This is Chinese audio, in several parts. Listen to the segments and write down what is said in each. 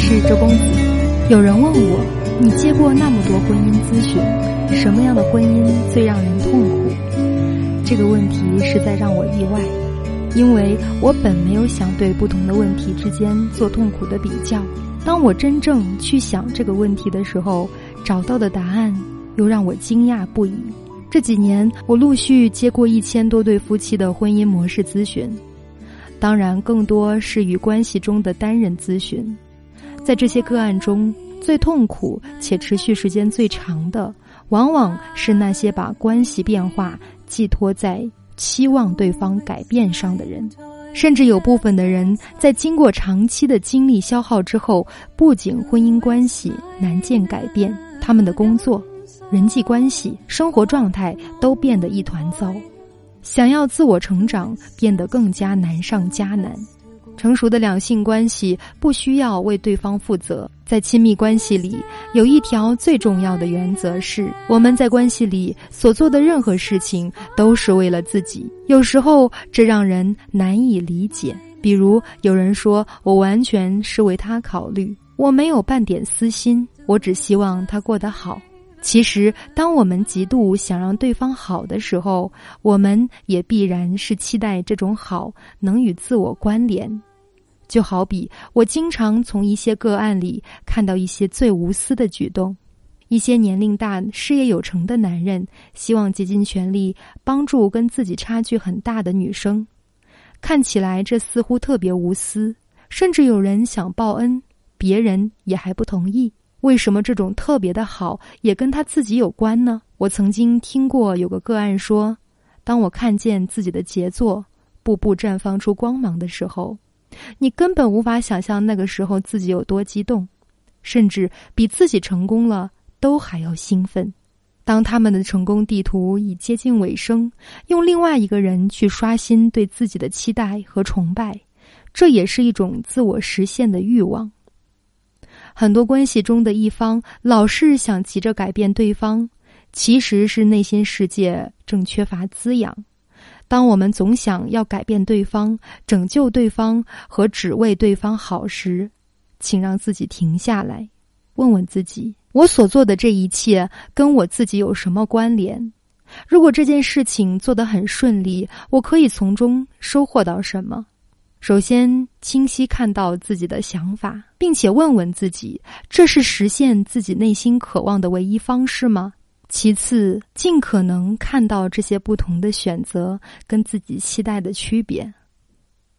是周公子。有人问我，你接过那么多婚姻咨询，什么样的婚姻最让人痛苦？这个问题实在让我意外，因为我本没有想对不同的问题之间做痛苦的比较。当我真正去想这个问题的时候，找到的答案又让我惊讶不已。这几年，我陆续接过一千多对夫妻的婚姻模式咨询。当然，更多是与关系中的单人咨询。在这些个案中，最痛苦且持续时间最长的，往往是那些把关系变化寄托在期望对方改变上的人。甚至有部分的人在经过长期的精力消耗之后，不仅婚姻关系难见改变，他们的工作、人际关系、生活状态都变得一团糟。想要自我成长，变得更加难上加难。成熟的两性关系不需要为对方负责。在亲密关系里，有一条最重要的原则是：我们在关系里所做的任何事情都是为了自己。有时候这让人难以理解。比如，有人说：“我完全是为他考虑，我没有半点私心，我只希望他过得好。”其实，当我们极度想让对方好的时候，我们也必然是期待这种好能与自我关联。就好比我经常从一些个案里看到一些最无私的举动：一些年龄大、事业有成的男人希望竭尽全力帮助跟自己差距很大的女生，看起来这似乎特别无私，甚至有人想报恩，别人也还不同意。为什么这种特别的好也跟他自己有关呢？我曾经听过有个个案说：“当我看见自己的杰作步步绽放出光芒的时候，你根本无法想象那个时候自己有多激动，甚至比自己成功了都还要兴奋。当他们的成功地图已接近尾声，用另外一个人去刷新对自己的期待和崇拜，这也是一种自我实现的欲望。”很多关系中的一方老是想急着改变对方，其实是内心世界正缺乏滋养。当我们总想要改变对方、拯救对方和只为对方好时，请让自己停下来，问问自己：我所做的这一切跟我自己有什么关联？如果这件事情做得很顺利，我可以从中收获到什么？首先，清晰看到自己的想法，并且问问自己：这是实现自己内心渴望的唯一方式吗？其次，尽可能看到这些不同的选择跟自己期待的区别。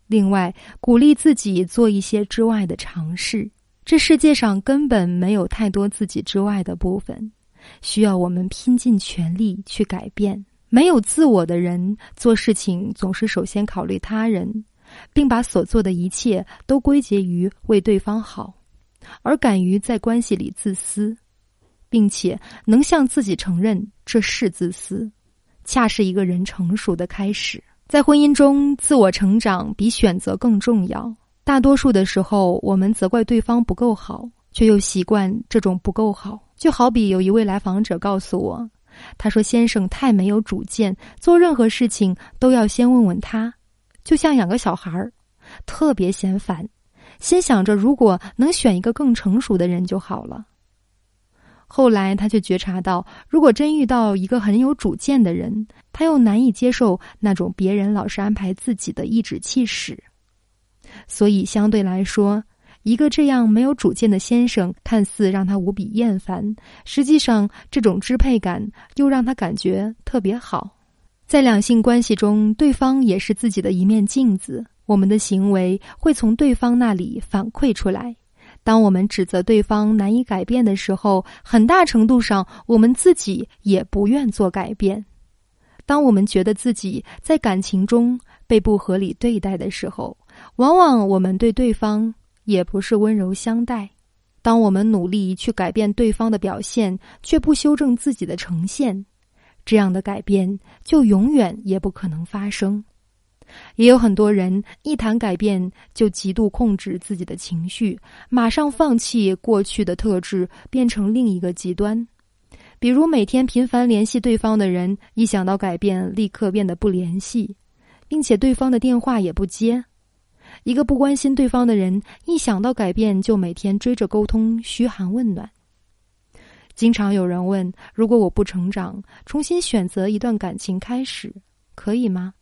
另外，鼓励自己做一些之外的尝试。这世界上根本没有太多自己之外的部分，需要我们拼尽全力去改变。没有自我的人，做事情总是首先考虑他人。并把所做的一切都归结于为对方好，而敢于在关系里自私，并且能向自己承认这是自私，恰是一个人成熟的开始。在婚姻中，自我成长比选择更重要。大多数的时候，我们责怪对方不够好，却又习惯这种不够好。就好比有一位来访者告诉我，他说：“先生太没有主见，做任何事情都要先问问他。”就像养个小孩儿，特别嫌烦，心想着如果能选一个更成熟的人就好了。后来他却觉察到，如果真遇到一个很有主见的人，他又难以接受那种别人老是安排自己的颐指气使。所以相对来说，一个这样没有主见的先生，看似让他无比厌烦，实际上这种支配感又让他感觉特别好。在两性关系中，对方也是自己的一面镜子。我们的行为会从对方那里反馈出来。当我们指责对方难以改变的时候，很大程度上我们自己也不愿做改变。当我们觉得自己在感情中被不合理对待的时候，往往我们对对方也不是温柔相待。当我们努力去改变对方的表现，却不修正自己的呈现。这样的改变就永远也不可能发生。也有很多人一谈改变就极度控制自己的情绪，马上放弃过去的特质，变成另一个极端。比如每天频繁联系对方的人，一想到改变立刻变得不联系，并且对方的电话也不接。一个不关心对方的人，一想到改变就每天追着沟通，嘘寒问暖。经常有人问：如果我不成长，重新选择一段感情开始，可以吗？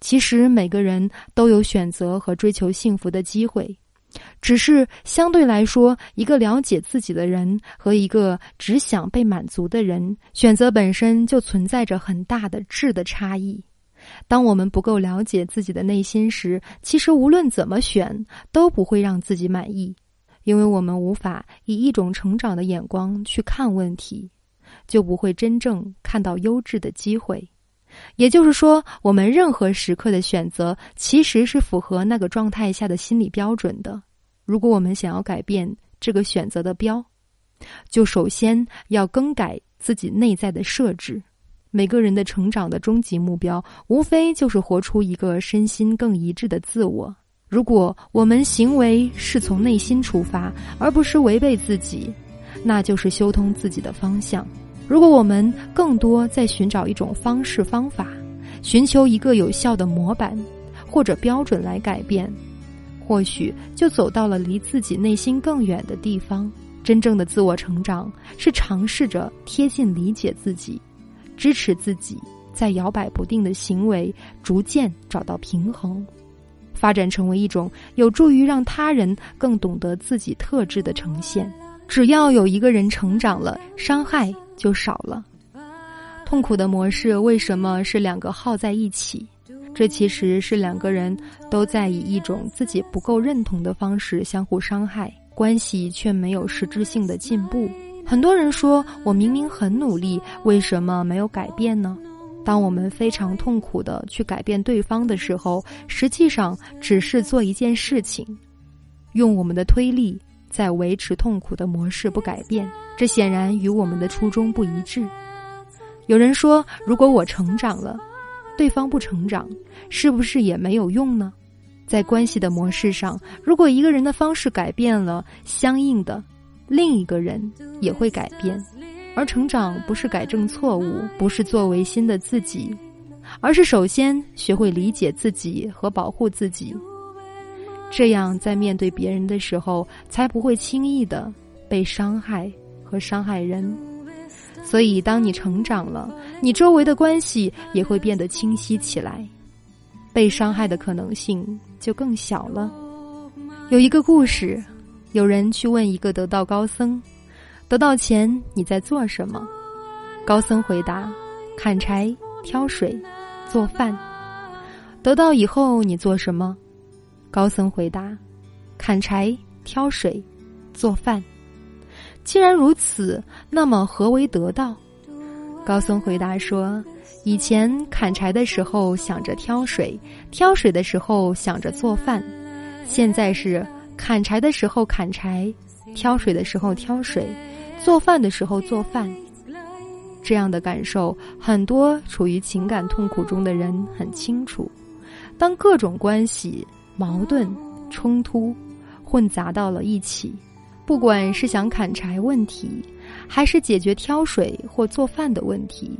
其实每个人都有选择和追求幸福的机会，只是相对来说，一个了解自己的人和一个只想被满足的人，选择本身就存在着很大的质的差异。当我们不够了解自己的内心时，其实无论怎么选，都不会让自己满意，因为我们无法以一种成长的眼光去看问题，就不会真正看到优质的机会。也就是说，我们任何时刻的选择其实是符合那个状态下的心理标准的。如果我们想要改变这个选择的标，就首先要更改自己内在的设置。每个人的成长的终极目标，无非就是活出一个身心更一致的自我。如果我们行为是从内心出发，而不是违背自己，那就是修通自己的方向。如果我们更多在寻找一种方式方法，寻求一个有效的模板或者标准来改变，或许就走到了离自己内心更远的地方。真正的自我成长是尝试着贴近理解自己，支持自己在摇摆不定的行为逐渐找到平衡，发展成为一种有助于让他人更懂得自己特质的呈现。只要有一个人成长了，伤害。就少了。痛苦的模式为什么是两个耗在一起？这其实是两个人都在以一种自己不够认同的方式相互伤害，关系却没有实质性的进步。很多人说我明明很努力，为什么没有改变呢？当我们非常痛苦的去改变对方的时候，实际上只是做一件事情，用我们的推力。在维持痛苦的模式不改变，这显然与我们的初衷不一致。有人说，如果我成长了，对方不成长，是不是也没有用呢？在关系的模式上，如果一个人的方式改变了，相应的，另一个人也会改变。而成长不是改正错误，不是作为新的自己，而是首先学会理解自己和保护自己。这样，在面对别人的时候，才不会轻易的被伤害和伤害人。所以，当你成长了，你周围的关系也会变得清晰起来，被伤害的可能性就更小了。有一个故事，有人去问一个得道高僧：“得到前你在做什么？”高僧回答：“砍柴、挑水、做饭。”得到以后你做什么？高僧回答：“砍柴、挑水、做饭。既然如此，那么何为得道？”高僧回答说：“以前砍柴的时候想着挑水，挑水的时候想着做饭；现在是砍柴的时候砍柴，挑水的时候挑水，做饭的时候做饭。这样的感受，很多处于情感痛苦中的人很清楚。当各种关系……”矛盾、冲突混杂到了一起，不管是想砍柴问题，还是解决挑水或做饭的问题，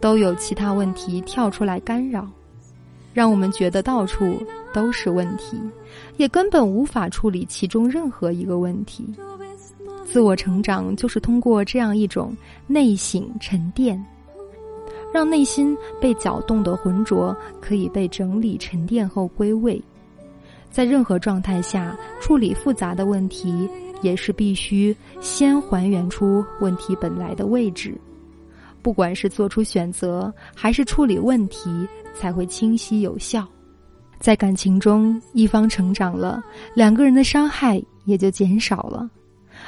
都有其他问题跳出来干扰，让我们觉得到处都是问题，也根本无法处理其中任何一个问题。自我成长就是通过这样一种内省沉淀，让内心被搅动的浑浊可以被整理沉淀后归位。在任何状态下处理复杂的问题，也是必须先还原出问题本来的位置。不管是做出选择，还是处理问题，才会清晰有效。在感情中，一方成长了，两个人的伤害也就减少了。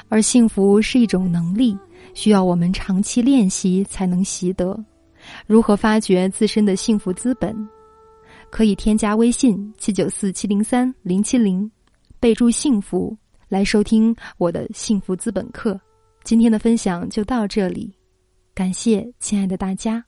而幸福是一种能力，需要我们长期练习才能习得。如何发掘自身的幸福资本？可以添加微信七九四七零三零七零，备注“幸福”来收听我的幸福资本课。今天的分享就到这里，感谢亲爱的大家。